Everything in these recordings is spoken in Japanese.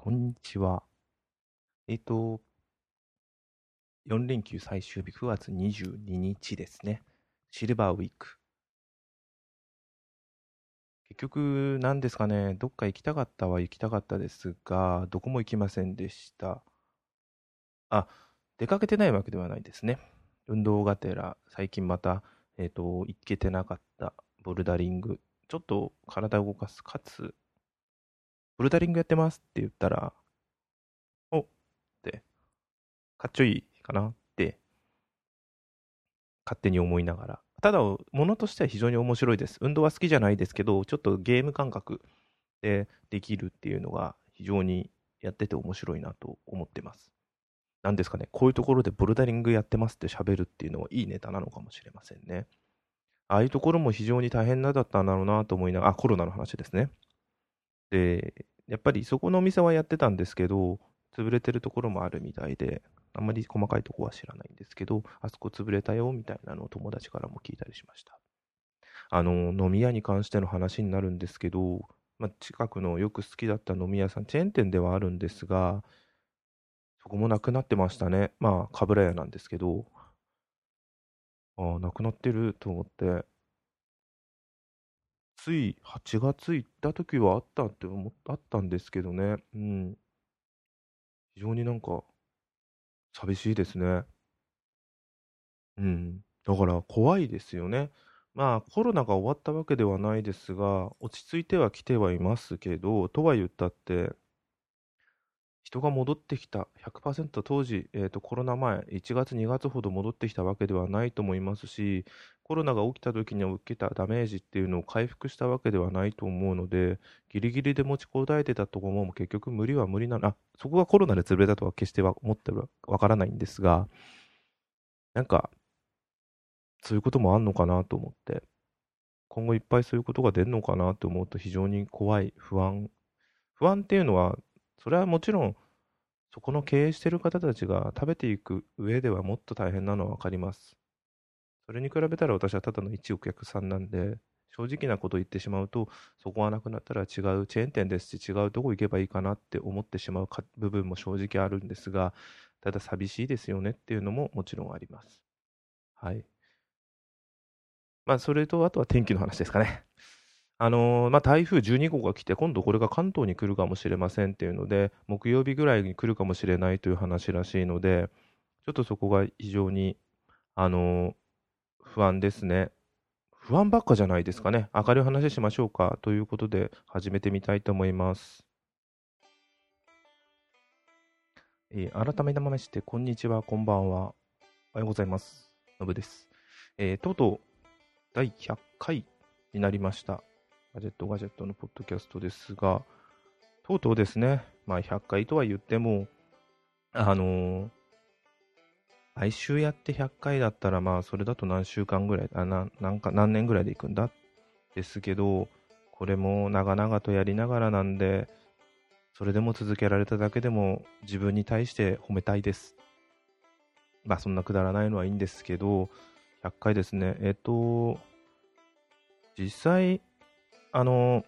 こんにちは。えっ、と、4連休最終日、9月22日ですね。シルバーウィーク。結局、何ですかね、どっか行きたかったは行きたかったですが、どこも行きませんでした。あ、出かけてないわけではないですね。運動がてら、最近また、えっ、と、行けてなかったボルダリング。ちょっと体を動かす、かつ、ボルダリングやってますって言ったら、おって、かっちょいいかなって、勝手に思いながら。ただ、ものとしては非常に面白いです。運動は好きじゃないですけど、ちょっとゲーム感覚でできるっていうのが非常にやってて面白いなと思ってます。なんですかね、こういうところでボルダリングやってますって喋るっていうのはいいネタなのかもしれませんね。ああいうところも非常に大変なだったんだろうなと思いながら、あ、コロナの話ですね。で、やっぱりそこのお店はやってたんですけど、潰れてるところもあるみたいで、あんまり細かいとこは知らないんですけど、あそこ潰れたよみたいなのを友達からも聞いたりしました。あの、飲み屋に関しての話になるんですけど、まあ、近くのよく好きだった飲み屋さん、チェーン店ではあるんですが、そこもなくなってましたね。まあ、かぶら屋なんですけど、ああ、なくなってると思って、つい8月行った時はあったって思っあったんですけどね。うん。非常になんか、寂しいですね。うん。だから怖いですよね。まあ、コロナが終わったわけではないですが、落ち着いてはきてはいますけど、とは言ったって、人が戻ってきた100%当時、えーと、コロナ前1月2月ほど戻ってきたわけではないと思いますしコロナが起きた時に受けたダメージっていうのを回復したわけではないと思うのでギリギリで持ちこたえてたところも結局無理は無理なあそこがコロナで潰れたとは決しては思ってはわからないんですがなんかそういうこともあんのかなと思って。今後いっぱいそういうことが出るのかなと思うと非常に怖い不安。不安っていうのはそれはもちろん、そこの経営してる方たちが食べていく上ではもっと大変なのは分かります。それに比べたら私はただの一お客さんなんで、正直なことを言ってしまうと、そこがなくなったら違うチェーン店ですし、違うとこ行けばいいかなって思ってしまう部分も正直あるんですが、ただ寂しいですよねっていうのももちろんあります。はい。まあ、それと、あとは天気の話ですかね。あのー、まあ、台風12号が来て、今度これが関東に来るかもしれませんっていうので、木曜日ぐらいに来るかもしれないという話らしいので、ちょっとそこが非常に、あのー、不安ですね。不安ばっかじゃないですかね。明るい話しましょうか。ということで、始めてみたいと思います。えー、改めまして、こんにちは、こんばんは。おはようございます。のぶです。えー、とうとう、第100回になりました。ガジェットガジェットのポッドキャストですが、とうとうですね、まあ100回とは言っても、あのー、毎週やって100回だったら、まあそれだと何週間ぐらい、あななんか何年ぐらいでいくんだ？ですけど、これも長々とやりながらなんで、それでも続けられただけでも自分に対して褒めたいです。まあそんなくだらないのはいいんですけど、100回ですね。えっと、実際、あの、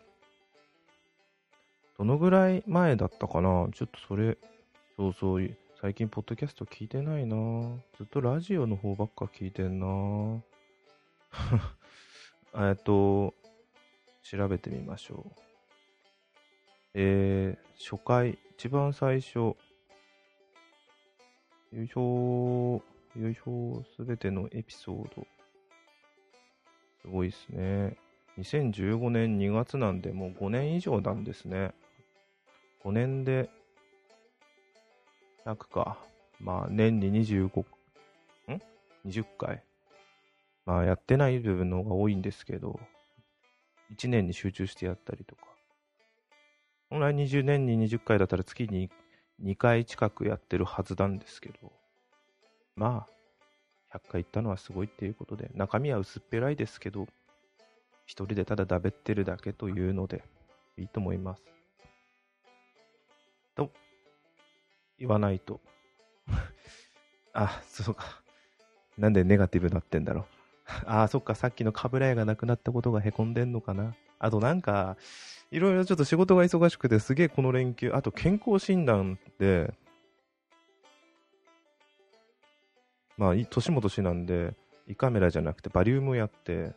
どのぐらい前だったかな？ちょっとそれ、そうそう、最近ポッドキャスト聞いてないなずっとラジオの方ばっか聞いてんな えっと、調べてみましょう。えー、初回、一番最初、よいしょよいしょすべてのエピソード。すごいっすね。2015年2月なんで、もう5年以上なんですね。5年で、100か。まあ、年に25、ん ?20 回。まあ、やってない部分の方が多いんですけど、1年に集中してやったりとか。本来20年に20回だったら月に2回近くやってるはずなんですけど、まあ、100回行ったのはすごいっていうことで、中身は薄っぺらいですけど、一人でただだべってるだけというのでいいと思います。と、言わないと。あ、そうか。なんでネガティブになってんだろう。あ、そっか、さっきのカブラヤがなくなったことがへこんでんのかな。あとなんか、いろいろちょっと仕事が忙しくて、すげえこの連休、あと健康診断で、まあ、年も年なんで、胃カメラじゃなくてバリウムやって、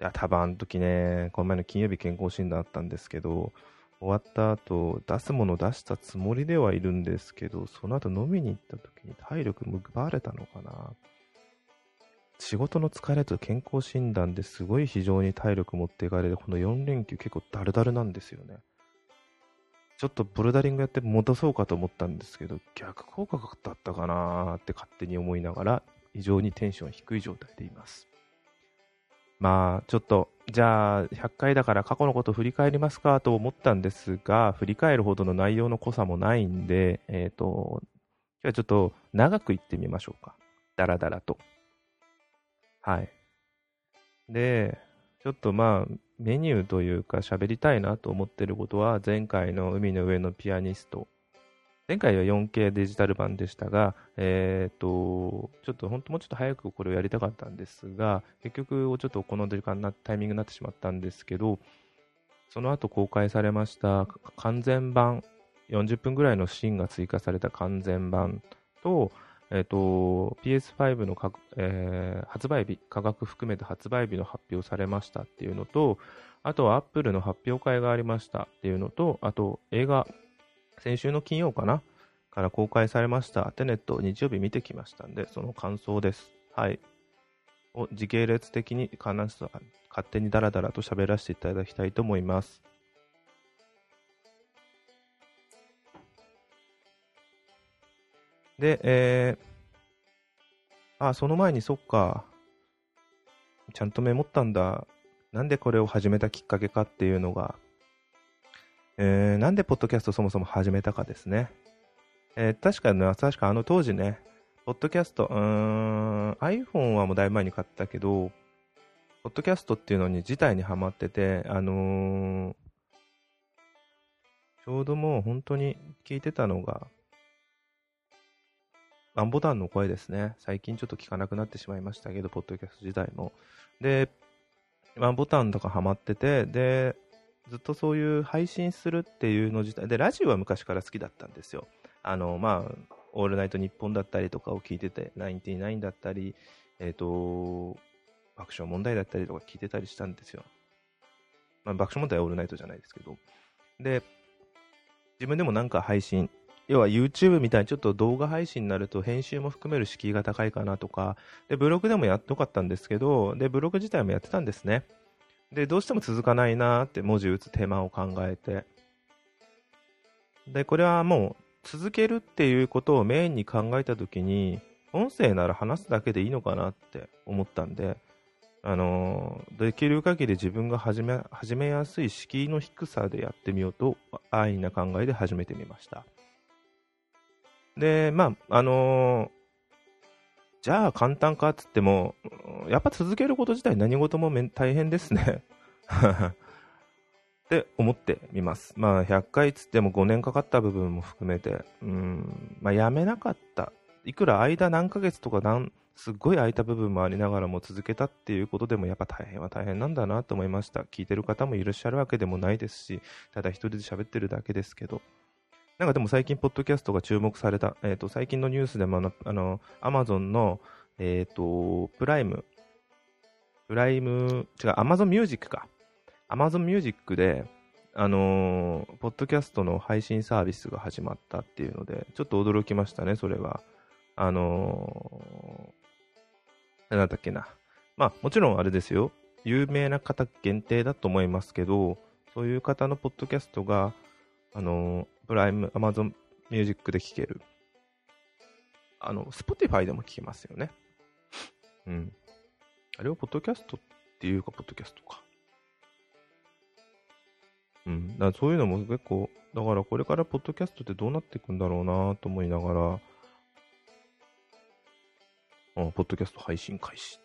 いや、多分あの時ね、この前の金曜日健康診断あったんですけど、終わった後、出すもの出したつもりではいるんですけど、その後飲みに行った時に体力奪われたのかな。仕事の疲れと健康診断ですごい非常に体力持っていかれて、この4連休結構ダルダルなんですよね。ちょっとボルダリングやって戻そうかと思ったんですけど、逆効果だったかなーって勝手に思いながら、非常にテンション低い状態でいます。まあ、ちょっと、じゃあ、100回だから過去のこと振り返りますかと思ったんですが、振り返るほどの内容の濃さもないんで、えっ、ー、と、今日はちょっと長く言ってみましょうか。だらだらと。はい。で、ちょっとまあ、メニューというか喋りたいなと思ってることは、前回の海の上のピアニスト前回は 4K デジタル版でしたが、えっ、と、ちょっと本当もうちょっと早くこれをやりたかったんですが、結局ちょっとこの時間なタイミングになってしまったんですけど、その後公開されました完全版、40分ぐらいのシーンが追加された完全版と、えっ、ー、と、PS5 のか、えー、発売日、価格含めて発売日の発表されましたっていうのと、あとは Apple の発表会がありましたっていうのと、あと映画先週の金曜かなから公開されましたテネットを日曜日見てきましたんで、その感想です。はい。を時系列的に勝手にダラダラと喋らせていただきたいと思います。で、えー、あ、その前にそっか、ちゃんとメモったんだ。なんでこれを始めたきっかけかっていうのが、えー、なんでポッドキャストそもそも始めたかですね。えー、確かね、確かあの当時ね、ポッドキャスト、うーん、iPhone はもうだいぶ前に買ったけど、ポッドキャストっていうのに自体にハマってて、あのー、ちょうどもう本当に聞いてたのが、ワンボタンの声ですね。最近ちょっと聞かなくなってしまいましたけど、ポッドキャスト自体も。で、ワンボタンとかハマってて、で、ずっとそういう配信するっていうの自体で、ラジオは昔から好きだったんですよ。あの、まあ、オールナイトニッポンだったりとかを聞いてて、ナインティナインだったり、えっ、ー、と、爆笑問題だったりとか聞いてたりしたんですよ。まあ、爆笑問題はオールナイトじゃないですけど。で、自分でもなんか配信、要は YouTube みたいにちょっと動画配信になると編集も含める敷居が高いかなとか、で、ブログでもやっとかったんですけど、で、ブログ自体もやってたんですね。で、どうしても続かないなって文字打つ手間を考えて。で、これはもう続けるっていうことをメインに考えたときに、音声なら話すだけでいいのかなって思ったんで、あの、できる限り自分が始め始めやすい敷居の低さでやってみようと、安易な考えで始めてみました。で、まあ、あのー、じゃあ簡単かっつっても、やっぱ続けること自体何事も大変ですね。って思ってみます。まあ100回つっても5年かかった部分も含めて、うん、まあやめなかった。いくら間何ヶ月とか何、すっごい空いた部分もありながらも続けたっていうことでもやっぱ大変は大変なんだなと思いました。聞いてる方もいらっしゃるわけでもないですし、ただ一人で喋ってるだけですけど。なんかでも最近、ポッドキャストが注目された、えっ、ー、と、最近のニュースでもあの、アマゾンの、えっ、ー、と、プライム、プライム、違う、アマゾンミュージックか。アマゾンミュージックで、あのー、ポッドキャストの配信サービスが始まったっていうので、ちょっと驚きましたね、それは。あのー、なんだっけな。まあ、もちろんあれですよ。有名な方限定だと思いますけど、そういう方のポッドキャストが、あのプライム、 Amazon Music で聴ける。あの、 Spotify でも聴けますよね。うん。あれはポッドキャストっていうか、ポッドキャストか。うん。だそういうのも結構、だからこれからポッドキャストってどうなっていくんだろうなと思いながら、うん、ポッドキャスト配信開始。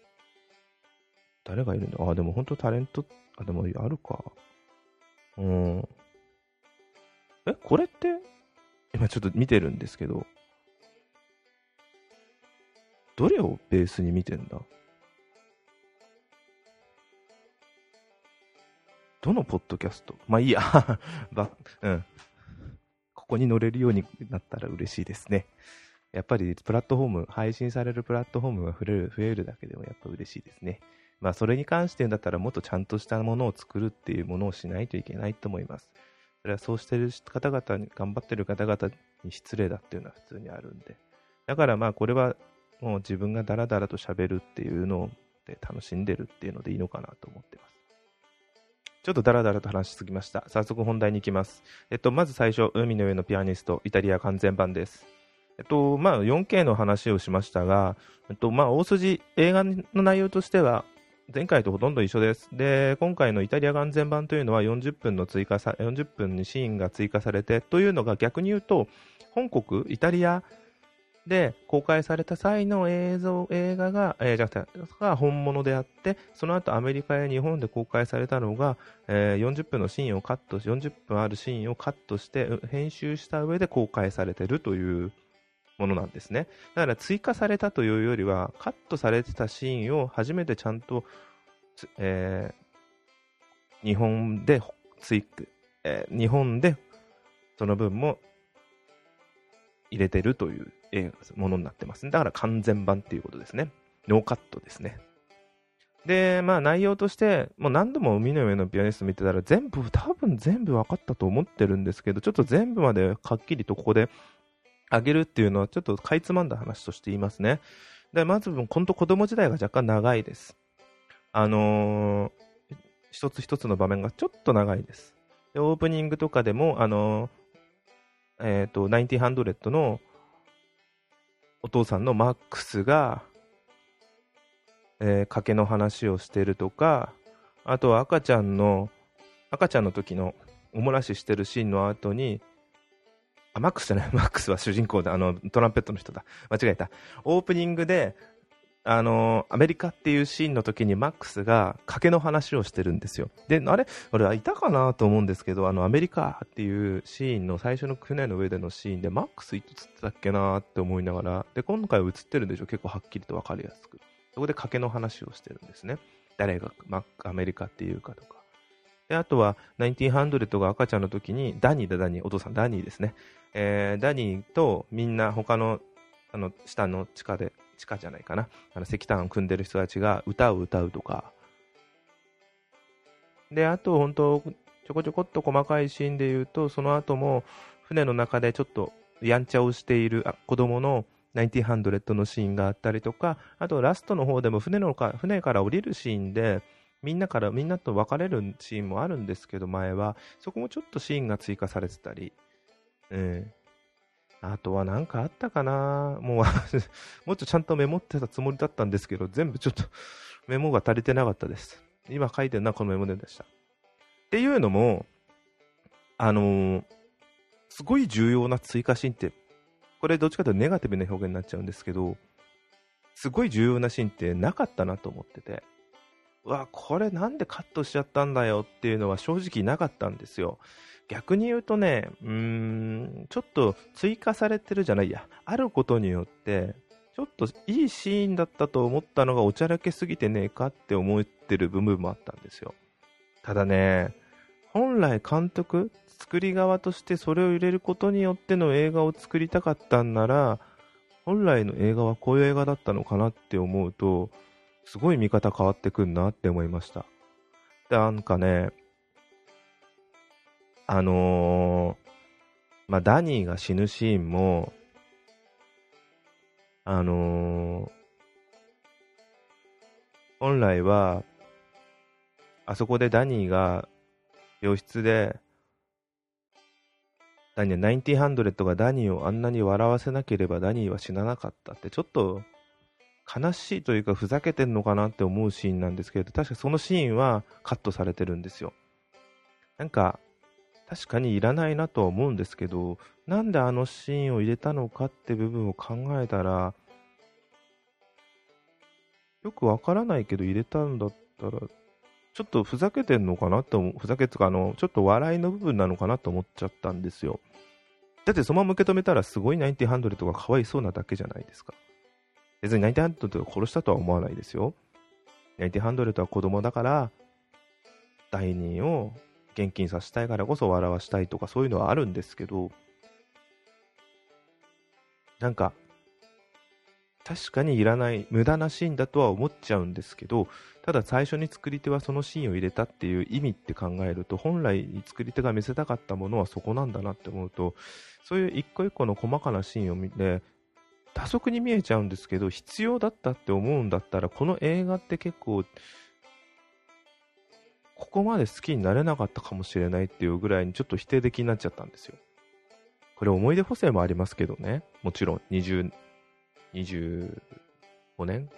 誰がいるんだあ、でも本当タレント、あ、でもあるか。うん。え、これって、今ちょっと見てるんですけど、どれをベースに見てんだ？どのポッドキャスト？まあいいや。うん。ここに乗れるようになったら嬉しいですね。やっぱりプラットフォーム、配信されるプラットフォームが増える増えるだけでもやっぱ嬉しいですね。まあそれに関してだったらもっとちゃんとしたものを作るっていうものをしないといけないと思います。それはそうしてる方々に、頑張ってる方々に失礼だっていうのは普通にあるんで。だからまあこれはもう自分がダラダラと喋るっていうので楽しんでるっていうのでいいのかなと思ってます。ちょっとダラダラと話しすぎました。早速本題に行きます。えっと、まず最初、海の上のピアニスト、イタリア完全版です。えっと、まあ、4K の話をしましたが、えっと、まあ、大筋、映画の内容としては、前回とほとんど一緒です。で、今回のイタリア完全版というのは40分の追加さ、40分にシーンが追加されて、というのが逆に言うと、本国、イタリアで公開された際の映像、映画が、えー、じゃなくて、本物であって、その後アメリカや日本で公開されたのが、えー、40分のシーンをカットし、40分あるシーンをカットして、編集した上で公開されてるというものなんですね。だから追加されたというよりは、カットされてたシーンを初めてちゃんと、えー、日本で追加、えー、日本でその分も入れてるというものになってます、ね。だから完全版っていうことですね。ノーカットですね。で、まあ内容として、もう何度も海の上のピアニスト見てたら全部、多分全部分かったと思ってるんですけど、ちょっと全部まではっきりとここであげるっていうのはちょっとかいつまんだ話として言いますね。で、まず、本当子供時代が若干長いです。あのー、一つ一つの場面がちょっと長いです。で、オープニングとかでも、あのー、えっ、ー、と、1900のお父さんのマックスが、えー、賭けの話をしてるとか、あとは赤ちゃんの、赤ちゃんの時のおもらししてるシーンの後に、あ、マックスじゃない、マックスは主人公で、あの、トランペットの人だ。間違えた。オープニングで、あのアメリカっていうシーンの時にマックスが賭けの話をしてるんですよ。で、あれ？俺はいたかなと思うんですけど、あの、アメリカっていうシーンの最初の船の上でのシーンで、マックスいつ映ってたっけなって思いながら、で、今回映ってるんでしょ？結構はっきりと分かりやすく。そこで賭けの話をしてるんですね。誰がマアメリカっていうかとか。で、あとは、1900が赤ちゃんの時に、ダニーだ、ダニー、お父さん、ダニーですね。えー、ダニーとみんな他の、あの、下の地下で地下じゃないかな。あの石炭を組んでる人たちが歌を歌うとか。で、あと本当、ちょこちょこっと細かいシーンで言うと、その後も船の中でちょっとやんちゃをしている子供の1900のシーンがあったりとか、あとラストの方でも船のか船から降りるシーンで、みんなから、みんなと別れるシーンもあるんですけど、前は。そこもちょっとシーンが追加されてたり。うん。あとは何かあったかな？もう もっとちゃんとメモってたつもりだったんですけど、全部ちょっとメモが足りてなかったです。今書いてるのはこのメモでした。っていうのも、あのー、すごい重要な追加シーンって、これどっちかというとネガティブな表現になっちゃうんですけど、すごい重要なシーンってなかったなと思ってて、うわ、これなんでカットしちゃったんだよっていうのは正直なかったんですよ。逆に言うとね、うーん、ちょっと追加されてるじゃないや、あることによって、ちょっといいシーンだったと思ったのがおちゃらけすぎてねえかって思ってる部分もあったんですよ。ただね、本来監督、作り側としてそれを入れることによっての映画を作りたかったんなら、本来の映画はこういう映画だったのかなって思うと、すごい見方変わってくんなって思いました。で、なんかね、あのー、まあ、ダニーが死ぬシーンも、あのー、本来は、あそこでダニーが病室で、ダニー、1900がダニーをあんなに笑わせなければダニーは死ななかったって、ちょっと悲しいというかふざけてんのかなって思うシーンなんですけど、確かそのシーンはカットされてるんですよ。なんか、確かにいらないなとは思うんですけど、なんであのシーンを入れたのかって部分を考えたら、よくわからないけど入れたんだったら、ちょっとふざけてんのかなって思う、ふざけつか、あの、ちょっと笑いの部分なのかなと思っちゃったんですよ。だってそのまま受け止めたらすごい1900とかかわいそうなだけじゃないですか。別に1900を殺したとは思わないですよ。1900は子供だから、第二を現金させたいからこそ笑わしたいとかそういうのはあるんですけど、なんか、確かにいらない無駄なシーンだとは思っちゃうんですけどただ最初に作り手はそのシーンを入れたっていう意味って考えると本来作り手が見せたかったものはそこなんだなって思うとそういう一個一個の細かなシーンを見て多速に見えちゃうんですけど必要だったって思うんだったらこの映画って結構ここまで好きになれなかったかもしれないっていうぐらいにちょっと否定的になっちゃったんですよこれ思い出補正もありますけどねもちろん20 25年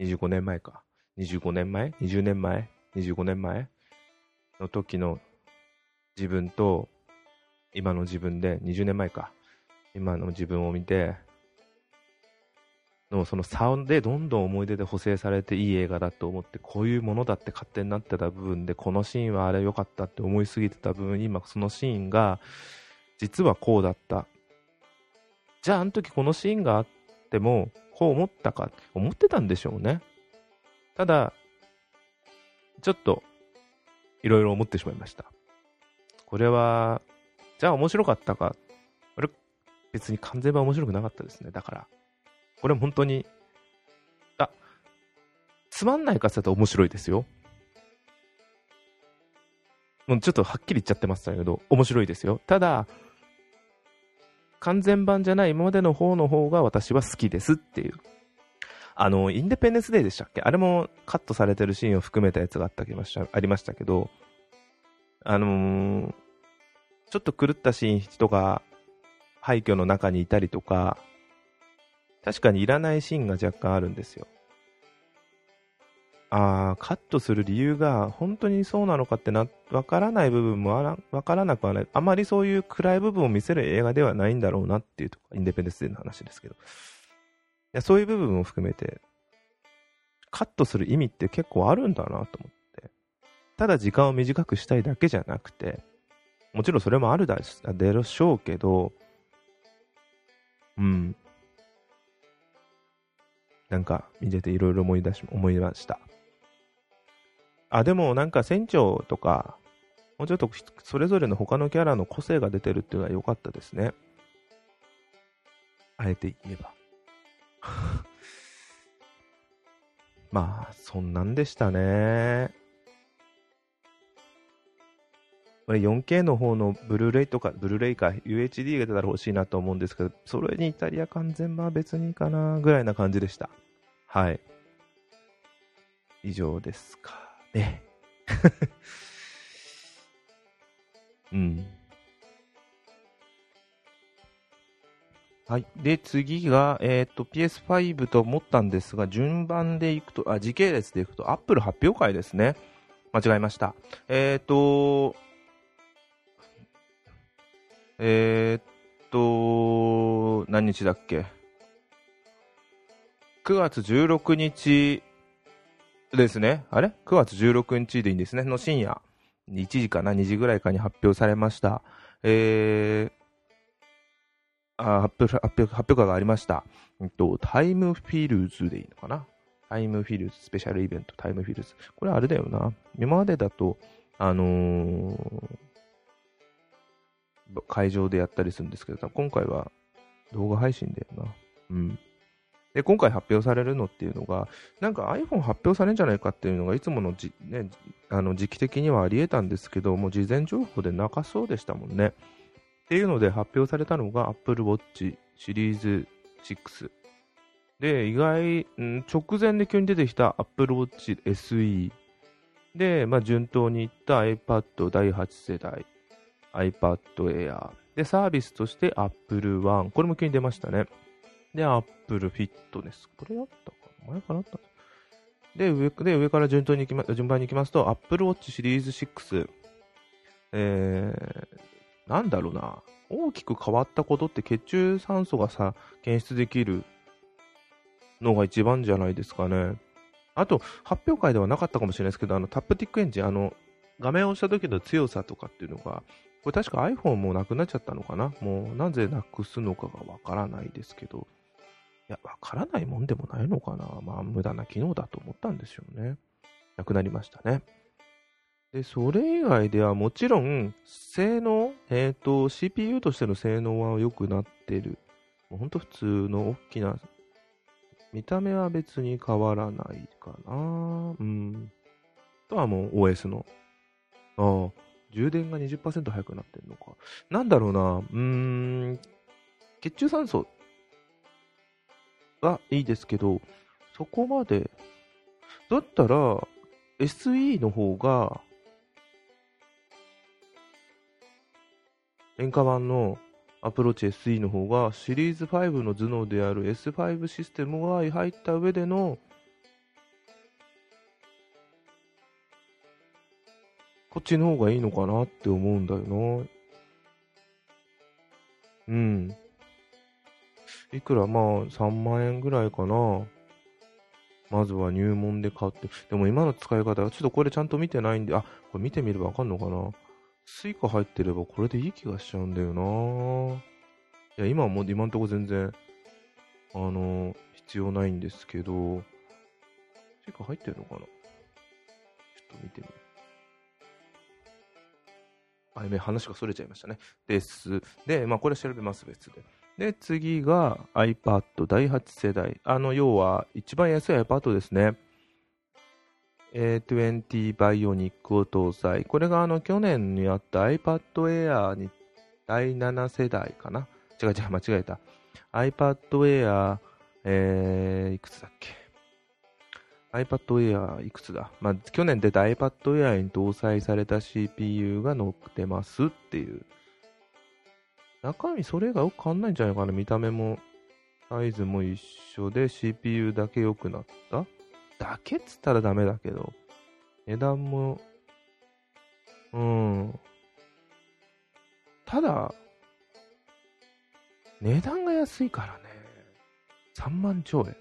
?25 年前か。25年前 ?20 年前 ?25 年前の時の自分と今の自分で20年前か。今の自分を見て、のその差でどんどん思い出で補正されていい映画だと思ってこういうものだって勝手になってた部分でこのシーンはあれ良かったって思いすぎてた部分今そのシーンが実はこうだったじゃああの時このシーンがあっても、こう思ったか、思ってたんでしょうね。ただ、ちょっと、いろいろ思ってしまいました。これは、じゃあ面白かったか。これ、別に完全は面白くなかったですね。だから。これ本当に、あ、つまんないかって言ったら面白いですよ。もうちょっとはっきり言っちゃってましたけど、面白いですよ。ただ、完全版じゃない今までの方の方が私は好きですっていう。あの、インデペンデンスデーでしたっけ？あれもカットされてるシーンを含めたやつがあったありましたけど、あのー、ちょっと狂ったシーン人が廃墟の中にいたりとか、確かにいらないシーンが若干あるんですよ。ああ、カットする理由が本当にそうなのかってな、わからない部分もあらわからなくはない。あまりそういう暗い部分を見せる映画ではないんだろうなっていうとインデペンデンスデーの話ですけど。いやそういう部分を含めて、カットする意味って結構あるんだなと思って。ただ時間を短くしたいだけじゃなくて、もちろんそれもあるだでしょうけど、うん。なんか見てていろいろ思い出し、思いました。あ、でもなんか船長とか、もうちょっとそれぞれの他のキャラの個性が出てるっていうのは良かったですね。あえて言えば。まあ、そんなんでしたね。これ 4K の方のブルーレイとか、ブルーレイか UHD が出たら欲しいなと思うんですけど、それにイタリア完全版は別にいいかなぐらいな感じでした。はい。以上ですか。ね。うん。はい。で、次が、えっ、ー、と、PS5 と思ったんですが、順番でいくと、あ、時系列でいくと、Apple 発表会ですね。間違えました。えっ、と、えっ、と、何日だっけ ?9 月16日ですね。あれ ?9 月16日でいいんですね。の深夜、1時かな、2時ぐらいかに発表されました。えー、あ発表発表発表会がありました。えっと、 Time Fliesでいいのかな？ Time Flies、スペシャルイベント、 Time Flies。これあれだよな。今までだと、あのー、会場でやったりするんですけど、今回は動画配信だよな。うん。で、今回発表されるのっていうのが、なんか iPhone 発表されるんじゃないかっていうのが、いつものじ、ね、あの時期的にはあり得たんですけど、もう事前情報でなかそうでしたもんね。っていうので発表されたのが Apple Watch シリーズ6。で、意外、直前で急に出てきた Apple Watch SE。で、まあ、順当にいった iPad 第8世代、iPad Air。で、サービスとして Apple One。これも急に出ましたね。で、Apple Fitness。これあったかな？前からあったで上で、上から順当に行き、ま、順番に行きますと、Apple Watch シリーズ6。えー、なんだろうな。大きく変わったことって血中酸素がさ、検出できるのが一番じゃないですかね。あと、発表会ではなかったかもしれないですけど、あの、タップティックエンジン、あの、画面を押した時の強さとかっていうのが、これ確か iPhone もなくなっちゃったのかな？もうなぜなくすのかがわからないですけど、いや、わからないもんでもないのかな？まあ、無駄な機能だと思ったんですよね。なくなりましたね。で、それ以外ではもちろん、性能、えっ、ー、と、CPU としての性能は良くなってる。もうほんと普通の大きな、見た目は別に変わらないかな。うん。あとはもう OS の。ああ、充電が20%速くなってるのか。なんだろうな。うーん。血中酸素はいいですけど、そこまで。だったら、SE の方が、廉価版のアプローチ SE の方がシリーズ5の頭脳である S5 システムが入った上でのこっちの方がいいのかなって思うんだよな。うん。いくら？まあ3万円ぐらいかな。まずは入門で買って。でも今の使い方、ちょっとこれちゃんと見てないんで、あ、これ見てみればわかんのかな。 Suica 入ってればこれでいい気がしちゃうんだよないや、今はもう今んとこ全然、あの、必要ないんですけど、Suica 入ってるのかな？ちょっと見てみる。あ、やめ、話がそれちゃいましたね。です。で、まあこれ調べます、別で。で、次が iPad 第8世代。あの、要は、一番安い iPad ですね。A20 Bionic を搭載。これがあの去年にあった iPad Air に第7世代かな？違う違う、間違えた。iPad Air、えー、いくつだっけ？?iPad Air いくつだ？まあ、去年出た iPad Air に搭載された CPU が載ってますっていう。中身それがよく変わんないんじゃないかな。見た目も、サイズも一緒で CPU だけ良くなった？だけっつったらダメだけど、値段も、うん。ただ、値段が安いからね。3万超円。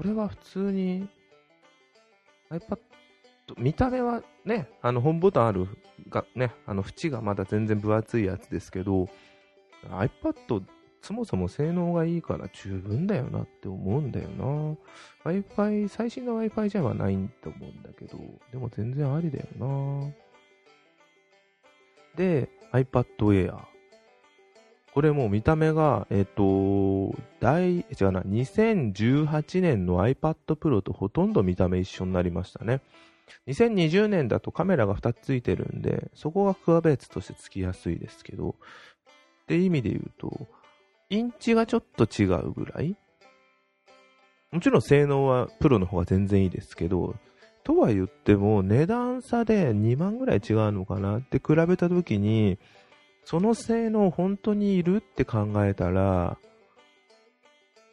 これは普通に iPad、見た目はね、あの本ボタンあるがね、あの縁がまだ全然分厚いやつですけど、iPad そもそも性能がいいから十分だよなって思うんだよな。Wi-Fi、最新の Wi-Fi じゃないと思うんだけど、でも全然ありだよな。で、iPad Air。これもう見た目が、えっ、と、大、違うな、2018年の iPad Pro とほとんど見た目一緒になりましたね。2020年だとカメラが2つついてるんで、そこがクワベーツとしてつきやすいですけど、って意味で言うと、インチがちょっと違うぐらいもちろん性能はプロの方が全然いいですけど、とは言っても値段差で2万ぐらい違うのかなって比べたときに、その性能本当にいるって考えたら、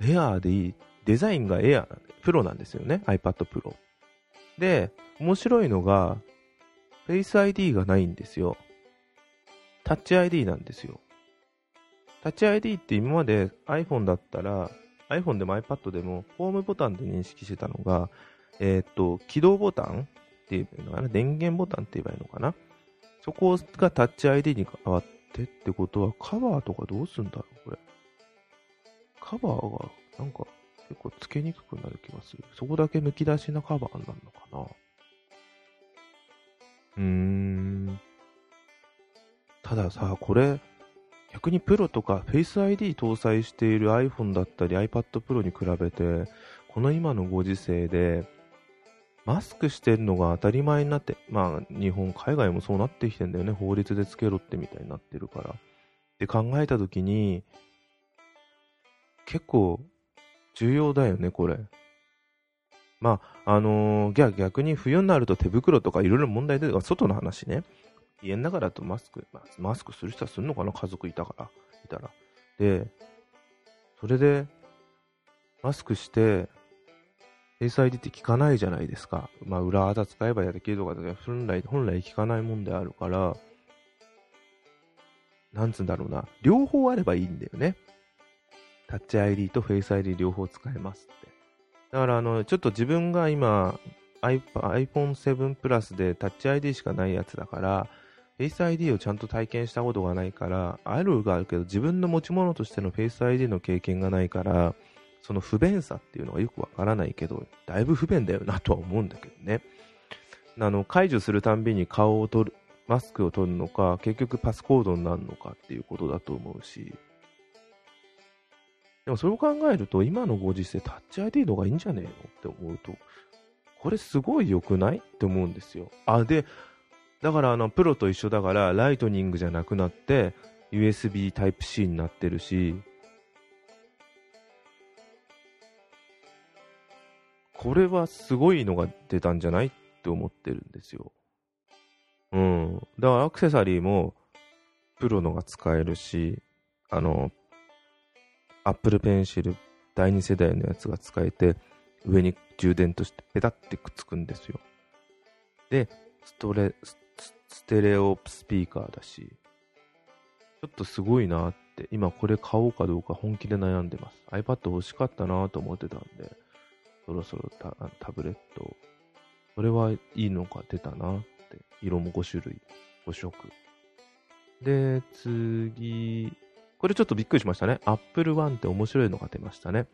エアーでいい。デザインがエアー、プロなんですよね。iPad Pro。で、面白いのが、Face ID がないんですよ。タッチ ID なんですよ。タッチ ID って今まで iPhone だったら、iPhone でも iPad でも、ホームボタンで認識してたのが、えっ、と、起動ボタンって言えばいいのかな？電源ボタンって言えばいいのかな？そこがタッチ ID に変わってってことは、カバーとかどうすんだろうこれ。カバーが、なんか、結構つけにくくなる気がする。そこだけ剥き出しなカバーになるのかなうーん。たださ、これ、逆にプロとか Face ID 搭載している iPhone だったり iPad Pro に比べて、この今のご時世で、マスクしてるのが当たり前になって、まあ日本、海外もそうなってきてんだよね。法律でつけろってみたいになってるから。って考えたときに、結構重要だよね、これ。まあ、あのー、逆に冬になると手袋とかいろいろ問題で、外の話ね。家の中だとマスク、マスクする人はするのかな？家族いたから、いたら。で、それで、マスクして、フェイス ID って効かないじゃないですか。まあ、裏技使えばやるけど、本来、本来効かないもんであるから、なんつうんだろうな。両方あればいいんだよね。タッチ ID とフェイス ID 両方使えますって。だから、あの、ちょっと自分が今、iPhone7 プラスでタッチ ID しかないやつだから、Face ID をちゃんと体験したことがないから、あるがあるけど、自分の持ち物としての Face ID の経験がないから、その不便さっていうのがよくわからないけど、だいぶ不便だよなとは思うんだけどね。あの解除するたんびに顔を取る、マスクを取るのか、結局パスコードになるのかっていうことだと思うし、でもそれを考えると、今のご時世、タッチ ID の方がいいんじゃねえのって思うと、これすごい良くないって思うんですよ。あ、で、だからあの、プロと一緒だから、ライトニングじゃなくなって、USB Type-C になってるし、これはすごいのが出たんじゃないって思ってるんですよ。うん。だからアクセサリーも、プロのが使えるし、あの、Apple Pencil 第2世代のやつが使えて、上に充電としてペタってくっつくんですよ。で、ストレ、ステレオスピーカーだし、ちょっとすごいなって、今これ買おうかどうか本気で悩んでます。iPad 欲しかったなと思ってたんで、そろそろタタブレット、それはいいのが出たなって。色も5種類、5色。で、次、これちょっとびっくりしましたね。Apple One って面白いのが出ましたね。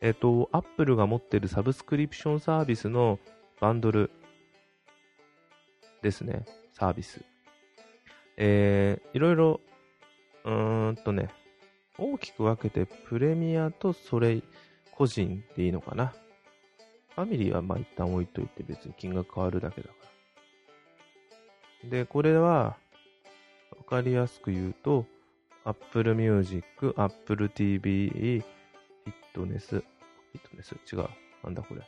えっ、と、Apple が持ってるサブスクリプションサービスのバンドルですね。サービス。えー、いろいろ、うーんとね、大きく分けてプレミアとそれ個人でいいのかな。ファミリーはまあ一旦置いといて別に金額変わるだけだから。で、これは、わかりやすく言うと、Apple Music、Apple TV、フィットネス、フィットネス違う。なんだこれ。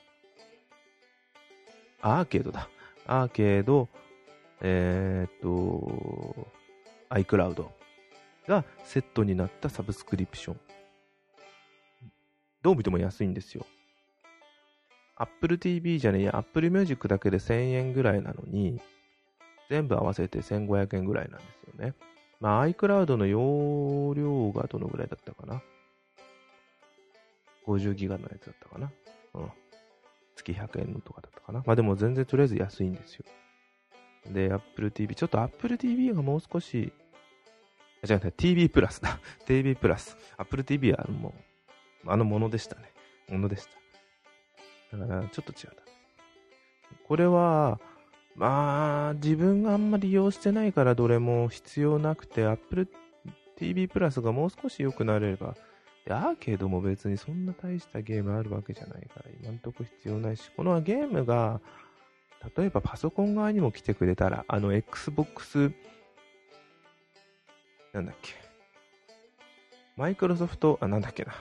アーケードだ。アーケード、えー、っと、iCloud がセットになったサブスクリプション。どう見ても安いんですよ。Apple TV じゃねえや、Apple Music だけで1000円ぐらいなのに、全部合わせて1500円ぐらいなんですよね。まあ iCloud の容量がどのぐらいだったかな ?50 ギガのやつだったかなうん。月100円のとかだったかなまあでも全然とりあえず安いんですよ。で、Apple TV。ちょっと Apple TV がもう少し、あ、違う、TV プラスだ。TV プラス。Apple TV はもう、あのものでしたね。ものでした。だから、ちょっと違った。これは、まあ、自分があんまり利用してないからどれも必要なくて、Apple TV プラスがもう少し良くなれれば、アーケードも別にそんな大したゲームあるわけじゃないから、今んとこ必要ないし、このゲームが、例えばパソコン側にも来てくれたら、あの Xbox、なんだっけ、マイクロソフト、あ、なんだっけな、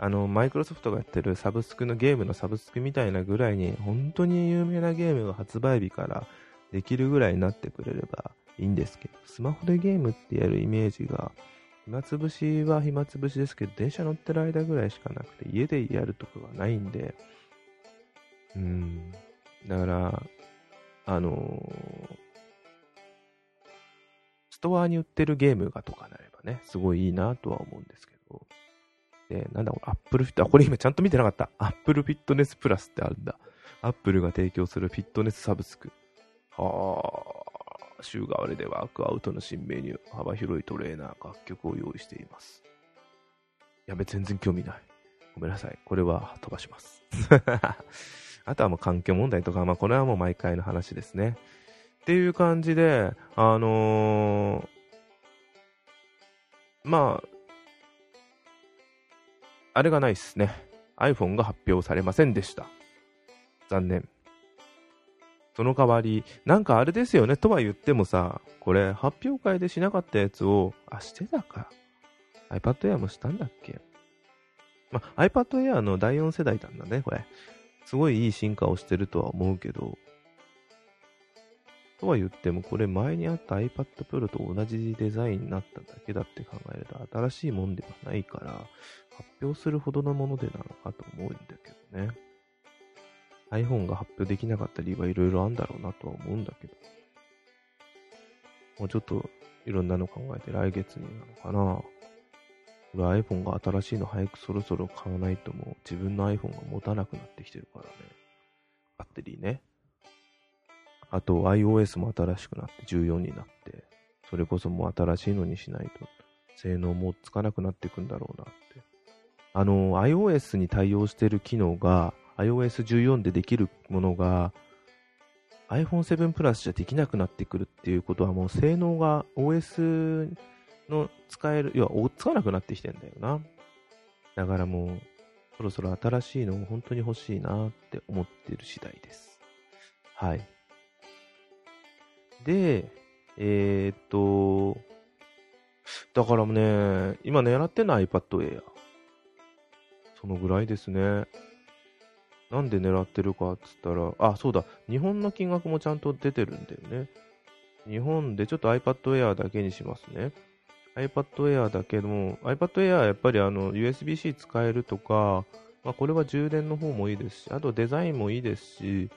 あの、マイクロソフトがやってるサブスクのゲームのサブスクみたいなぐらいに、本当に有名なゲームが発売日からできるぐらいになってくれればいいんですけど、スマホでゲームってやるイメージが、暇つぶしは暇つぶしですけど、電車乗ってる間ぐらいしかなくて、家でやるとかがないんで、うん、だから、あのー、ストアに売ってるゲームがとかなればね、すごいいいなとは思うんですけど、で、なんだこれ、 Apple Fit、あ、これ今ちゃんと見てなかった。 Apple Fitness Plus ってあるんだ。アップルが提供するフィットネスサブスク。はあ、週替わりでワークアウトの新メニュー、幅広いトレーナー、楽曲を用意しています。やべ、全然興味ない。ごめんなさい。これは飛ばします。あとはもう環境問題とか、まあこれはもう毎回の話ですね。っていう感じで、あのー、まあ、あれがないっすね。iPhone が発表されませんでした。残念。その代わり、なんかあれですよね、とは言ってもさ、これ、発表会でしなかったやつを、あ、してたか。iPad Air もしたんだっけま、iPad Air の第4世代なんだね、これ。すごいいい進化をしてるとは思うけど、とは言っても、これ前にあった iPad Pro と同じデザインになっただけだって考えると、新しいもんではないから、発表するほどのものでなのかと思うんだけどね。iPhone が発表できなかった理由はいろいろあるんだろうなとは思うんだけど。もうちょっといろんなの考えて来月になのかな。俺 iPhone が新しいの早くそろそろ買わないともう自分の iPhone が持たなくなってきてるからね。バッテリーね。あと iOS も新しくなって14になって、それこそもう新しいのにしないと性能もつかなくなっていくんだろうなって。あの、iOS に対応している機能が iOS14 でできるものが iPhone7 プラスじゃできなくなってくるっていうことはもう性能が OS の使える、要は追っつかなくなってきてんだよな。だからもう、そろそろ新しいのを本当に欲しいなって思っている次第です。はい。で、えー、っと、だからね、今狙ってんのは iPad Air。そのぐらいですね。なんで狙ってるかっつったら、あ、そうだ、日本の金額もちゃんと出てるんだよね。日本でちょっと iPad Air だけにしますね。iPad Air だけども、iPad Air はやっぱりあの USB-C 使えるとか、まあ、これは充電の方もいいですし、あとデザインもいいですし、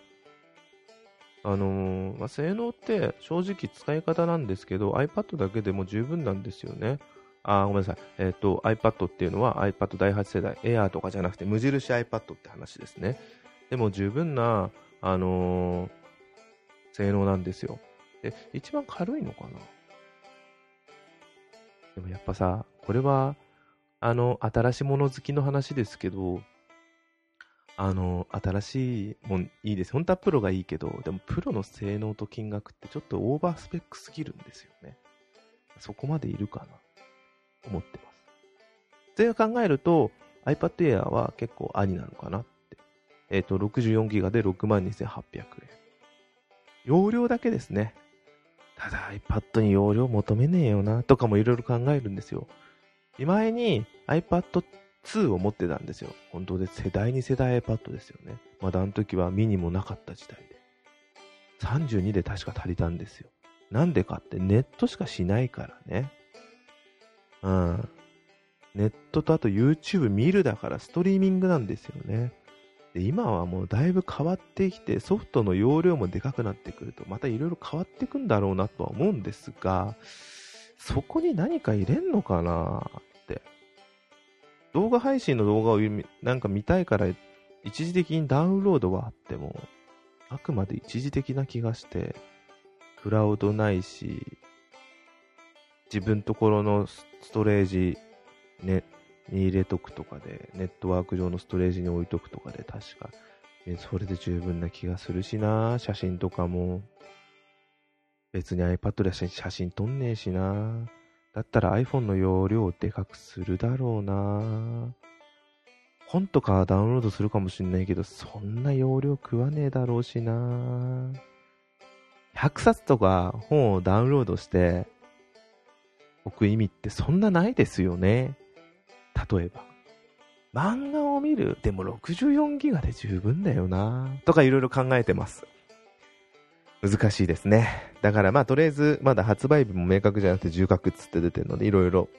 あのー、まあ、性能って正直使い方なんですけど、iPad だけでも十分なんですよね。あ、ごめんなさい。えっ、ー、と、iPad っていうのは iPad 第8世代、Air とかじゃなくて無印 iPad って話ですね。でも十分な、あのー、性能なんですよ。で、一番軽いのかな？でもやっぱさ、これは、あの、新しいもの好きの話ですけど、あの、新しいもんいいです。本当はプロがいいけど、でもプロの性能と金額ってちょっとオーバースペックすぎるんですよね。そこまでいるかな、思ってます。それを考えると、iPad Air は結構ありなのかなって。えっ、ー、と、64GB で62,800円。容量だけですね。ただ iPad に容量求めねえよな、とかもいろいろ考えるんですよ。前に iPad 2を持ってたんですよ。本当で世代に世代 iPad ですよね。まだあの時はミニもなかった時代で。32で確か足りたんですよ。なんでかってネットしかしないからね。うん。ネットとあと YouTube 見るだからストリーミングなんですよね。で今はもうだいぶ変わってきてソフトの容量もでかくなってくるとまたいろいろ変わってくんだろうなとは思うんですがそこに何か入れんのかなって動画配信の動画をなんか見たいから一時的にダウンロードはあっても、あくまで一時的な気がして、クラウドないし、自分ところのストレージ、ね、に入れとくとかで、ネットワーク上のストレージに置いとくとかで、確か、それで十分な気がするしな、写真とかも。別に iPad で写真撮んねえしな。だったら iPhone の容量をでかくするだろうな本とかダウンロードするかもしんないけど、そんな容量食わねえだろうしな100冊とか本をダウンロードして置く意味ってそんなないですよね。例えば。漫画を見るでも64ギガで十分だよなとかいろいろ考えてます。難しいですね。だからまあとりあえずまだ発売日も明確じゃなくて重確っつって出てるのでいろいろ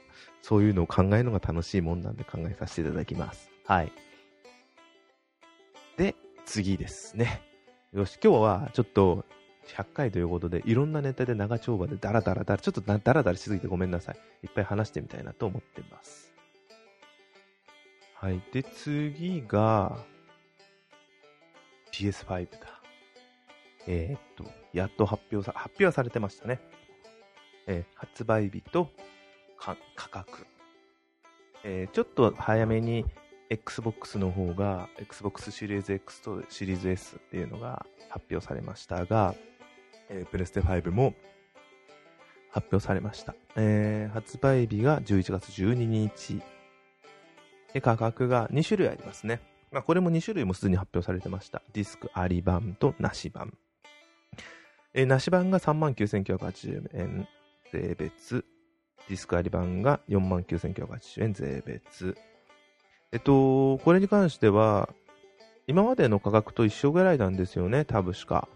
そういうのを考えるのが楽しいもんなんで考えさせていただきます。はい。で、次ですね。よし、今日はちょっと100回ということでいろんなネタで長丁場でダラダラダラ、ちょっとダラダラしすぎてごめんなさい。いっぱい話してみたいなと思ってます。はい。で、次が PS5 だ。えー、っと、やっと発表さ、発表はされてましたね。えー、発売日と価格。えー、ちょっと早めに Xbox の方が、Xbox シリーズ X とシリーズ S っていうのが発表されましたが、えー、プレステ5も発表されました。えー、発売日が11月12日。で、価格が2種類ありますね。まあ、これも2種類もすでに発表されてました。ディスクあり版となし版。えー、なし版が39,980円税別。ディスクあり版が49,980円税別。えっと、これに関しては、今までの価格と一緒ぐらいなんですよね、多分しか。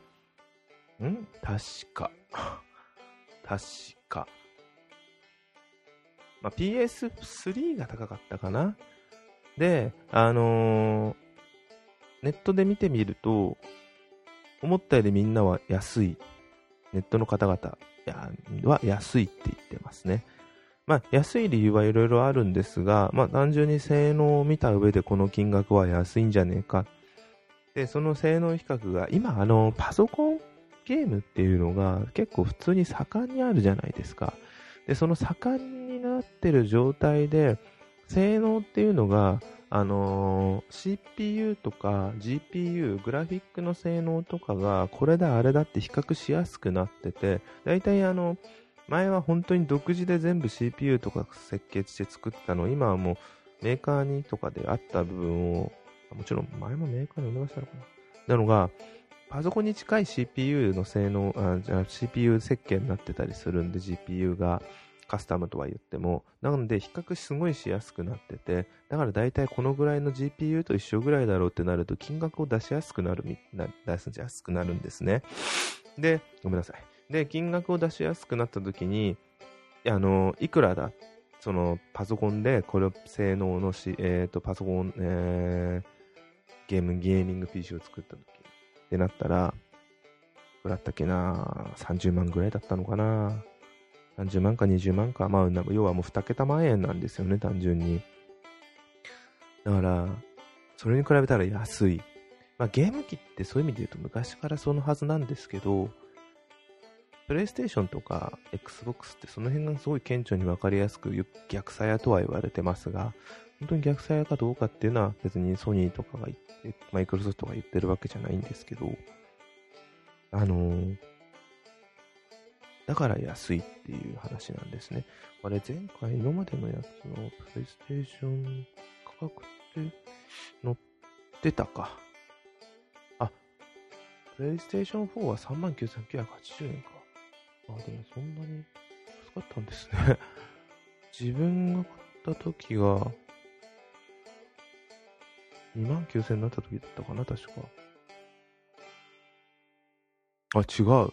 ん？確か。確か。まあ、PS3 が高かったかな。で、あのー、ネットで見てみると、思ったよりみんなは安い。ネットの方々は安いって言ってますね。まあ、安い理由はいろいろあるんですが、まあ、単純に性能を見た上でこの金額は安いんじゃねえか。で、その性能比較が、今、あの、パソコンゲームっていうのが結構普通に盛んにあるじゃないですか。で、その盛んになってる状態で、性能っていうのが、あのー、CPU とか GPU、グラフィックの性能とかがこれだあれだって比較しやすくなってて、大体あの、前は本当に独自で全部 CPU とか設計して作ったの今はもうメーカーにとかであった部分を、もちろん前もメーカーにお願いしたのかな。なのが、パソコンに近い CPU の性能、あじゃ CPU 設計になってたりするんで GPU が。カスタムとは言っても、なので比較すごいしやすくなってて、だから大体このぐらいの GPU と一緒ぐらいだろうってなると金額を出しやすくなる、出しやすくなるんですね。で、ごめんなさい。で、金額を出しやすくなった時に、あの、いくらだ？そのパソコンでこれ性能のし、えっ、ー、と、パソコン、えー、ゲーム、ゲーミング PC を作った時ってなったら、いくらったっけな30万ぐらいだったのかな30万か20万か、まあ、要はもう2桁万円なんですよね、単純に。だから、それに比べたら安い。まあ、ゲーム機ってそういう意味で言うと昔からそのはずなんですけど、プレイステーションとか Xbox ってその辺がすごい顕著に分かりやすく逆さやとは言われてますが、本当に逆さやかどうかっていうのは別にソニーとかが言って、マイクロソフトが言ってるわけじゃないんですけど、あのー、だから安いっていう話なんですね。あれ、前回今までのやつのプレイステーション価格って載ってたか。あ、プレイステーション4は39,980円か。あ、でもそんなに安かったんですね。自分が買った時が、2万9000円になった時だったかな、確か。あ、違う。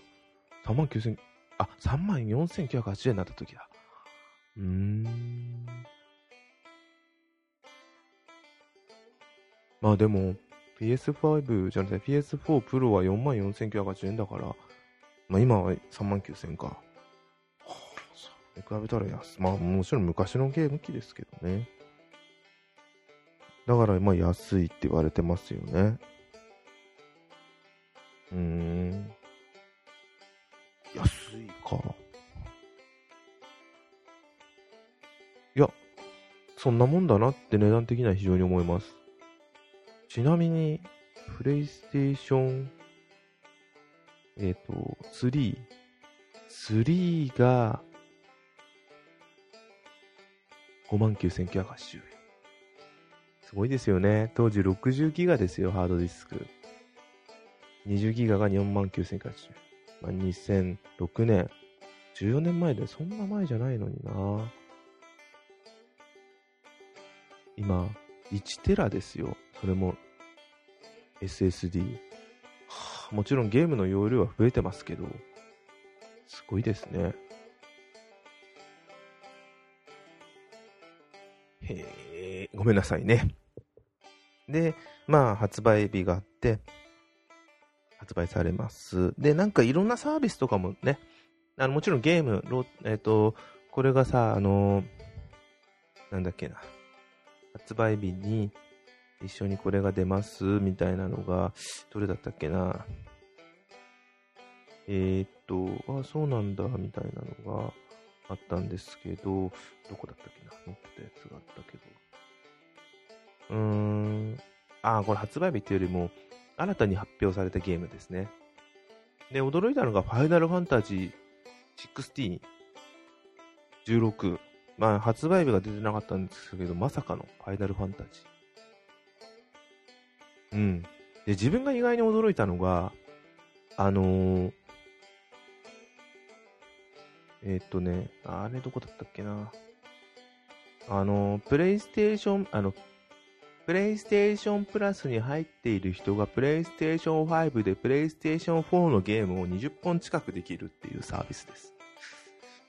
3万9000あ、3万4980円になった時だ。うーん。まあでも、PS5 じゃなくて PS4 Pro は4万4980円だから、まあ今は3万9000円か。はあ、それ比べたら安まあもちろん昔のゲーム機ですけどね。だからまあ安いって言われてますよね。うーん。安いか。いや、そんなもんだなって値段的には非常に思います。ちなみに、プレイステーション、えっ、ー、と、3。3が、59,980円。すごいですよね。当時60ギガですよ、ハードディスク。20ギガが49,980円。まあ、2006年、14年前でそんな前じゃないのにな今、1テラですよ。それも SSD。はあ、もちろんゲームの容量は増えてますけど、すごいですね。へえ、ごめんなさいね。で、まあ、発売日があって、発売されます。で、なんかいろんなサービスとかもね、あのもちろんゲーム、えっ、ー、と、これがさ、あのなんだっけな、発売日に一緒にこれが出ますみたいなのが、どれだったっけな。えー、っと、あ、そうなんだ、みたいなのがあったんですけど、どこだったっけな持ってたやつがあったけど。うーん、あ、これ発売日っていうよりも、新たに発表されたゲームですね。で、驚いたのが、ファイナルファンタジー16、16。まあ、発売日が出てなかったんですけど、まさかのファイナルファンタジー。うん。で、自分が意外に驚いたのが、あのー、えー、っとね、あれどこだったっけな。あのー、プレイステーション、あの、プレイステーションプラスに入っている人がプレイステーション5でプレイステーション4のゲームを20本近くできるっていうサービスです。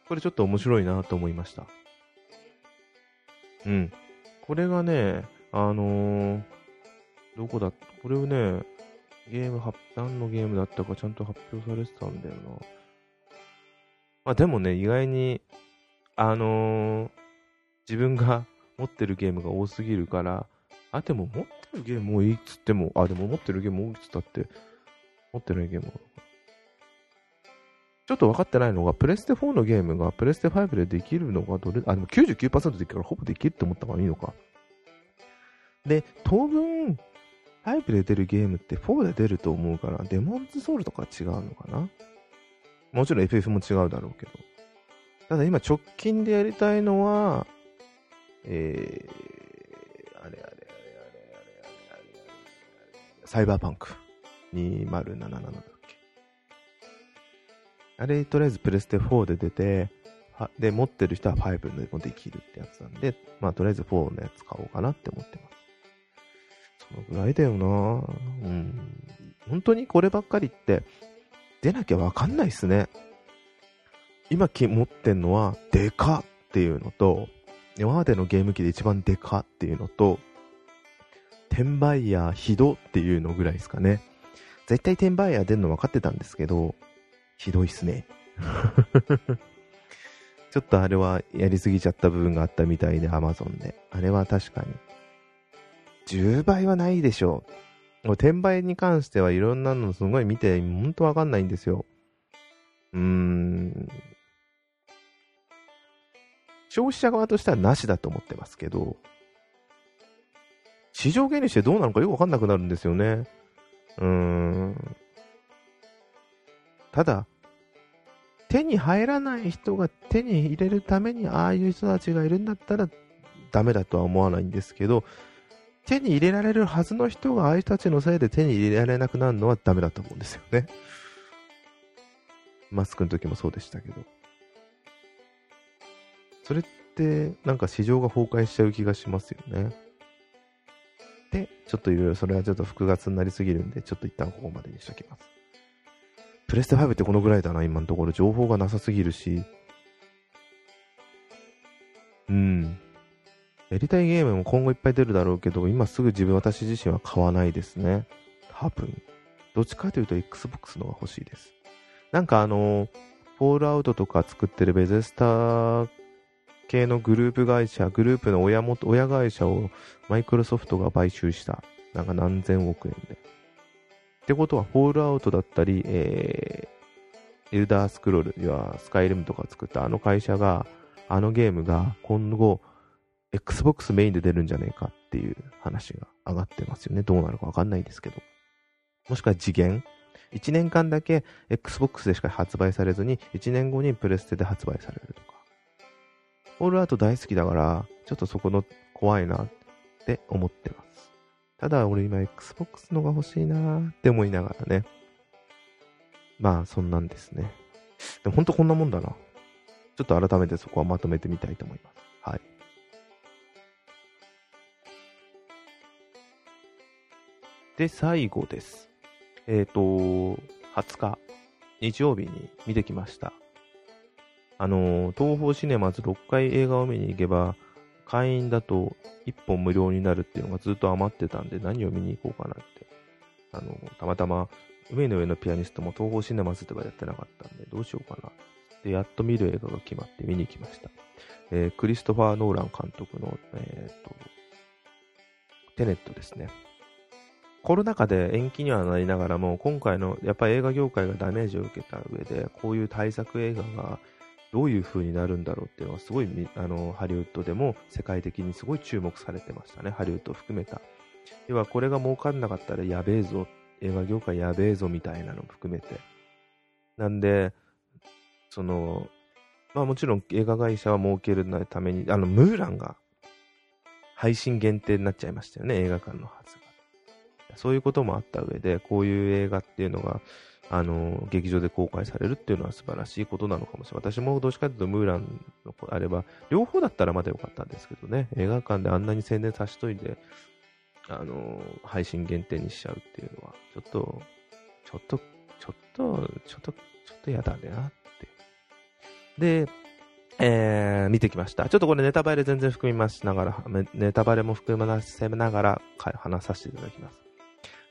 これちょっと面白いなと思いました。うん。これがね、あのー、どこだ、これをね、ゲーム発、何のゲームだったかちゃんと発表されてたんだよな。まあでもね、意外に、あのー、自分が持ってるゲームが多すぎるから、あ、でも持ってるゲームもいっつっても、あ、でも持ってるゲーム多いっつったって、持ってないゲームちょっと分かってないのが、プレステ4のゲームがプレステ5でできるのがどれ、あ、でも99%できるからほぼできるって思った方がいいのか。で、当分、5で出るゲームって4で出ると思うから、デモンズソウルとか違うのかなもちろん FF も違うだろうけど。ただ今直近でやりたいのは、えー、サイバーパンク2077だっけ。あれ、とりあえずプレステ4で出て、はで、持ってる人は5でもできるってやつなんで、まあ、とりあえず4のやつ買おうかなって思ってます。そのぐらいだよなうん。本当にこればっかりって、出なきゃわかんないっすね。今持ってんのは、デカっていうのと、今までのゲーム機で一番デカっていうのと、転売ヤーひどっていうのぐらいですかね。絶対転売ヤー出るの分かってたんですけど、ひどいっすね。ちょっとあれはやりすぎちゃった部分があったみたいで、Amazon で。あれは確かに。10倍はないでしょう。転売に関してはいろんなのすごい見て、ほんとわかんないんですよ。うーん。消費者側としてはなしだと思ってますけど、市場原理してどうなのかよくわかんなくなるんですよね。うーん。ただ、手に入らない人が手に入れるためにああいう人たちがいるんだったらダメだとは思わないんですけど、手に入れられるはずの人がああいう人たちのせいで手に入れられなくなるのはダメだと思うんですよね。マスクの時もそうでしたけど。それってなんか市場が崩壊しちゃう気がしますよね。で、ちょっといろいろそれはちょっと複雑になりすぎるんで、ちょっと一旦ここまでにしときます。プレステ5ってこのぐらいだな、今のところ。情報がなさすぎるし。うん。やりたいゲームも今後いっぱい出るだろうけど、今すぐ自分、私自身は買わないですね。多分。どっちかというと Xbox の方が欲しいです。なんかあの、フォールアウトとか作ってるベゼスタ系のグループ会社、グループの親元、親会社をマイクロソフトが買収した。なんか何千億円で。ってことは、フォールアウトだったり、えー、エルダースクロール、要はスカイリムとか作ったあの会社が、あのゲームが今後、Xbox メインで出るんじゃねえかっていう話が上がってますよね。どうなるかわかんないですけど。もしくは次元 ?1 年間だけ Xbox でしか発売されずに、1年後にプレステで発売されるとか。フォールアウト大好きだから、ちょっとそこの怖いなって思ってます。ただ俺今 Xbox のが欲しいなって思いながらね。まあそんなんですね。でも本当こんなもんだな。ちょっと改めてそこはまとめてみたいと思います。はい。で、最後です。えっ、ー、と、20日、日曜日に見てきました。あの、東方シネマズ6回映画を見に行けば、会員だと1本無料になるっていうのがずっと余ってたんで何を見に行こうかなって。あの、たまたま海の上のピアニストも東方シネマズではやってなかったんでどうしようかな。で、やっと見る映画が決まって見に来ました。えー、クリストファー・ノーラン監督の、えっ、と、テネットですね。コロナ禍で延期にはなりながらも、今回のやっぱり映画業界がダメージを受けた上で、こういう対策映画がどういう風になるんだろうっていうのはすごいあのハリウッドでも世界的にすごい注目されてましたね、ハリウッドを含めた。要はこれが儲かんなかったらやべえぞ、映画業界やべえぞみたいなのも含めて。なんで、その、まあもちろん映画会社は儲けるために、あの、ムーランが配信限定になっちゃいましたよね、映画館のはずが。そういうこともあった上で、こういう映画っていうのが、あの、劇場で公開されるっていうのは素晴らしいことなのかもしれない。私もどっちかというとムーランの子あれば、両方だったらまだよかったんですけどね、映画館であんなに宣伝さしといて、あの、配信限定にしちゃうっていうのは、ちょっと、ちょっと、ちょっと、ちょっと、ちょっと嫌だねなって。で、えー、見てきました。ちょっとこれネタバレ全然含みますながら、ネタバレも含ませながら話させていただきます。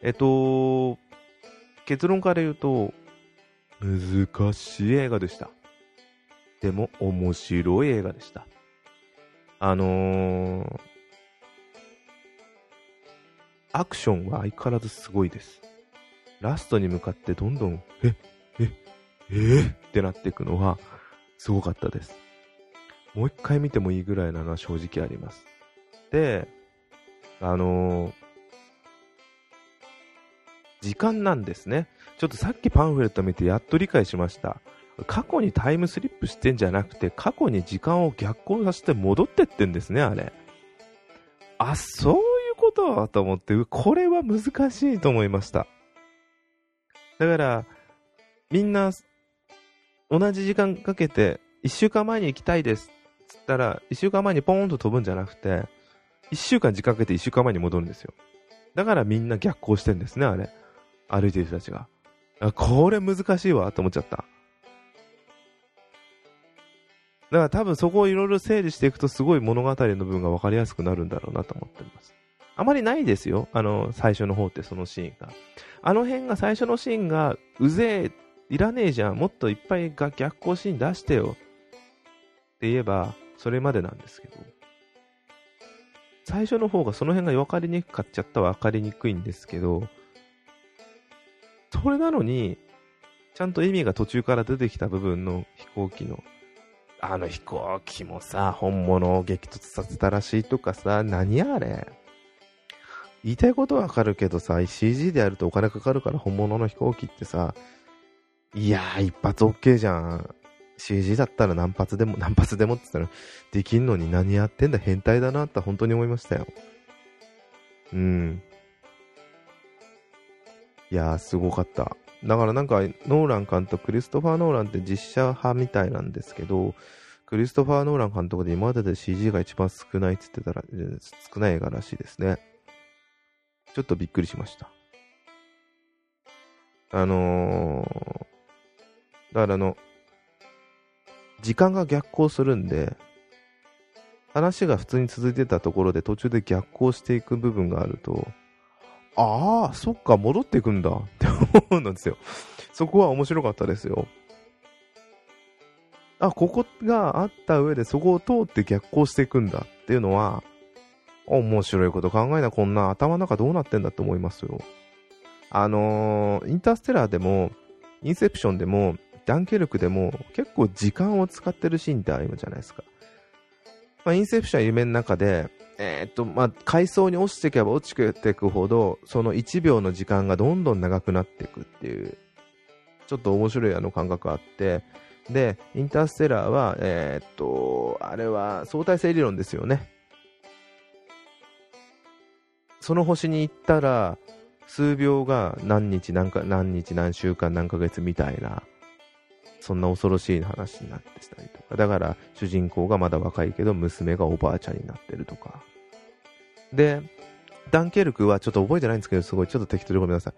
えっと、結論から言うと、難しい映画でした。でも、面白い映画でした。あのー、アクションは相変わらずすごいです。ラストに向かってどんどん、え、え、えー、ってなっていくのは、すごかったです。もう一回見てもいいぐらいなのは正直あります。で、あのー、時間なんですね。ちょっとさっきパンフレット見てやっと理解しました。過去にタイムスリップしてんじゃなくて、過去に時間を逆行させて戻ってってんですね、あれ。あ、そういうことと思って、これは難しいと思いました。だから、みんな、同じ時間かけて、1週間前に行きたいです。つったら、1週間前にポーンと飛ぶんじゃなくて、1週間時間かけて1週間前に戻るんですよ。だからみんな逆行してんですね、あれ。歩いてる人たちが。これ難しいわ、と思っちゃった。だから多分そこをいろいろ整理していくとすごい物語の部分が分かりやすくなるんだろうなと思ってます。あまりないですよ。あの、最初の方ってそのシーンが。あの辺が最初のシーンが、うぜえ、いらねえじゃん。もっといっぱいが逆行シーン出してよ。って言えば、それまでなんですけど。最初の方がその辺が分かりにくかっちゃった分かりにくいんですけど、それなのに、ちゃんと意味が途中から出てきた部分の飛行機の、あの飛行機もさ、本物を激突させたらしいとかさ、何あれ？言いたいことはわかるけどさ、CG でやるとお金かかるから本物の飛行機ってさ、いやー、一発 OK じゃん。CG だったら何発でも、何発でもって言ったら、できんのに何やってんだ、変態だなって本当に思いましたよ。うん。いやー、すごかった。だからなんか、ノーラン監督、クリストファー・ノーランって実写派みたいなんですけど、クリストファー・ノーラン監督で今までで CG が一番少ないって言ってたら、少ない映画らしいですね。ちょっとびっくりしました。あのー、だからあの、時間が逆行するんで、話が普通に続いてたところで途中で逆行していく部分があると、ああ、そっか、戻っていくんだ って思うんですよ。そこは面白かったですよ。あ、ここがあった上でそこを通って逆行していくんだっていうのは、面白いこと考えな、こんな頭の中どうなってんだって思いますよ。あのー、インターステラーでも、インセプションでも、ダンケルクでも結構時間を使ってるシーンってあるじゃないですか。まあ、インセプションは夢の中で、えー、っと、まあ、階層に落ちていけば落ちていくほど、その1秒の時間がどんどん長くなっていくっていう、ちょっと面白いあの感覚があって、で、インターステラーは、えー、っと、あれは相対性理論ですよね。その星に行ったら、数秒が何日何か、何日何週間何ヶ月みたいな、そんな恐ろしい話になってたりとか。だから、主人公がまだ若いけど、娘がおばあちゃんになってるとか。で、ダンケルクはちょっと覚えてないんですけど、すごい、ちょっと適当でごめんなさ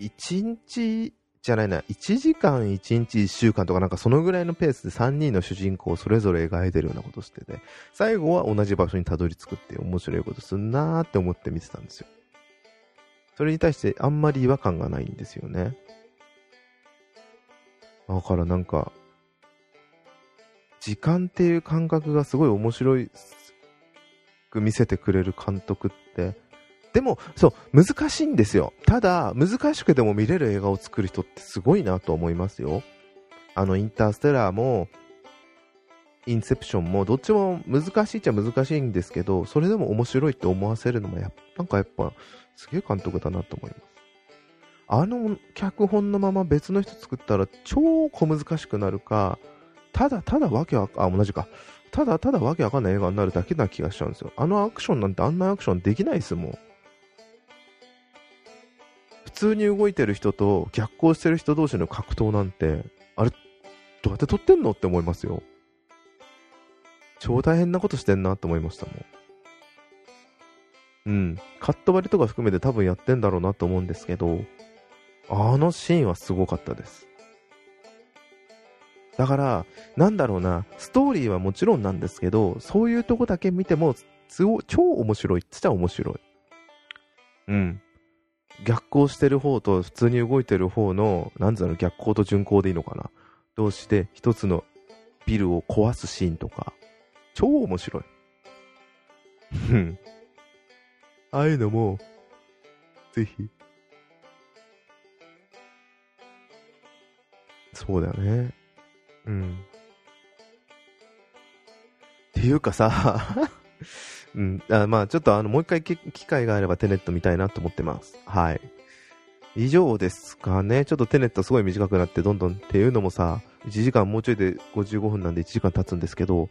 い。1日じゃないな、1時間、1日、1週間とかなんかそのぐらいのペースで3人の主人公をそれぞれ描いてるようなことしてて、最後は同じ場所にたどり着くって面白いことすんなーって思って見てたんですよ。それに対してあんまり違和感がないんですよね。だからなんか、時間っていう感覚がすごい面白いく見せてくれる監督ってでも、そう、難しいんですよ。ただ、難しくても見れる映画を作る人ってすごいなと思いますよ。あの、インターステラーも、インセプションも、どっちも難しいっちゃ難しいんですけど、それでも面白いって思わせるのもや、なんかやっぱ、すげえ監督だなと思います。あの脚本のまま別の人作ったら超小難しくなるか、ただただわけわか、あ、同じか。ただただわけわかんない映画になるだけな気がしちゃうんですよ。あのアクションなんてあんなアクションできないですもん。普通に動いてる人と逆行してる人同士の格闘なんて、あれ、どうやって撮ってんのって思いますよ。超大変なことしてんなって思いましたもん。うん。カット割りとか含めて多分やってんだろうなと思うんですけど、あのシーンはすごかったです。だから、なんだろうな、ストーリーはもちろんなんですけど、そういうとこだけ見ても、超面白いって言ったら面白い。うん。逆行してる方と普通に動いてる方の、なんだろう、逆行と順行でいいのかな。同士で一つのビルを壊すシーンとか、超面白い。うん。ああいうのも、ぜひ。そうだよね。うん。っていうかさ うん。あまあ、ちょっとあの、もう一回機会があればテネット見たいなと思ってます。はい。以上ですかね。ちょっとテネットすごい短くなって、どんどんっていうのもさ、1時間もうちょいで55分なんで1時間経つんですけど、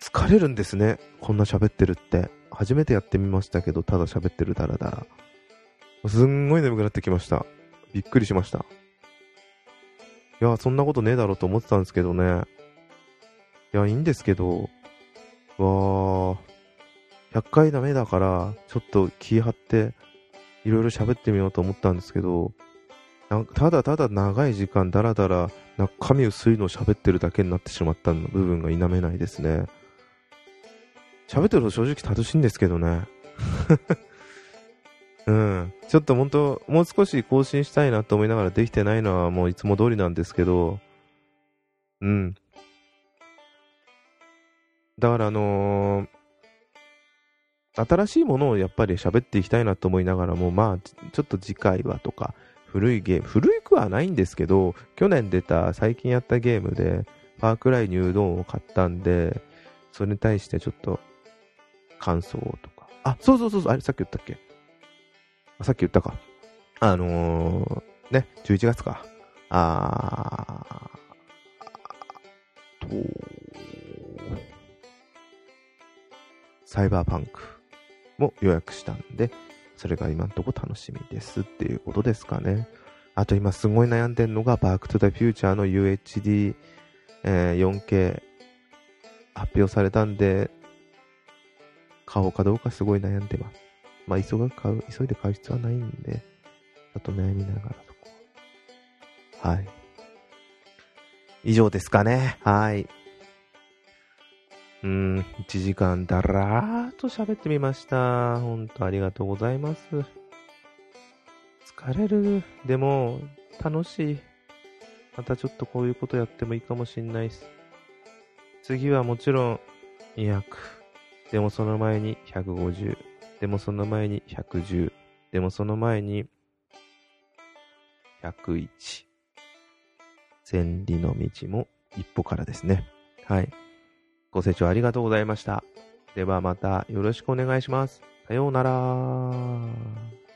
疲れるんですね。こんな喋ってるって。初めてやってみましたけど、ただ喋ってるだらだら。すんごい眠くなってきました。びっくりしました。いや、そんなことねえだろうと思ってたんですけどね。いや、いいんですけど、わー、100回ダメだから、ちょっと気張って、いろいろ喋ってみようと思ったんですけど、なんかただただ長い時間だらだら中身薄いのを喋ってるだけになってしまった部分が否めないですね。喋ってると正直楽しいんですけどね。うん。ちょっと本当、もう少し更新したいなと思いながらできてないのはもういつも通りなんですけど、うん。だからあのー新しいものをやっぱり喋っていきたいなと思いながらも、まあ、ちょっと次回はとか、古いゲーム、古くはないんですけど、去年出た、最近やったゲームで、ファークライニュードーンを買ったんで、それに対してちょっと、感想とか。あ、そうそうそうそう、あれさっき言ったっけ？さっき言ったか。あのー、ね、11月か。あー、と、サイバーパンクも予約したんで、それが今んとこ楽しみですっていうことですかね。あと今すごい悩んでるのが、バックトゥザフューチャーの UHD、えー 4K 発表されたんで、買おうかどうかすごい悩んでます。まあ、急が買う、急いで買う必要はないんで、ちょっと悩みながらそこは。い。以上ですかね。はい。うん、1時間だらーっと喋ってみました。ほんとありがとうございます。疲れる。でも、楽しい。またちょっとこういうことやってもいいかもしんないっす。次はもちろん200。でもその前に150。でもその前に110。でもその前に101。千里の道も一歩からですね。はい。ご清聴ありがとうございました。ではまたよろしくお願いします。さようなら。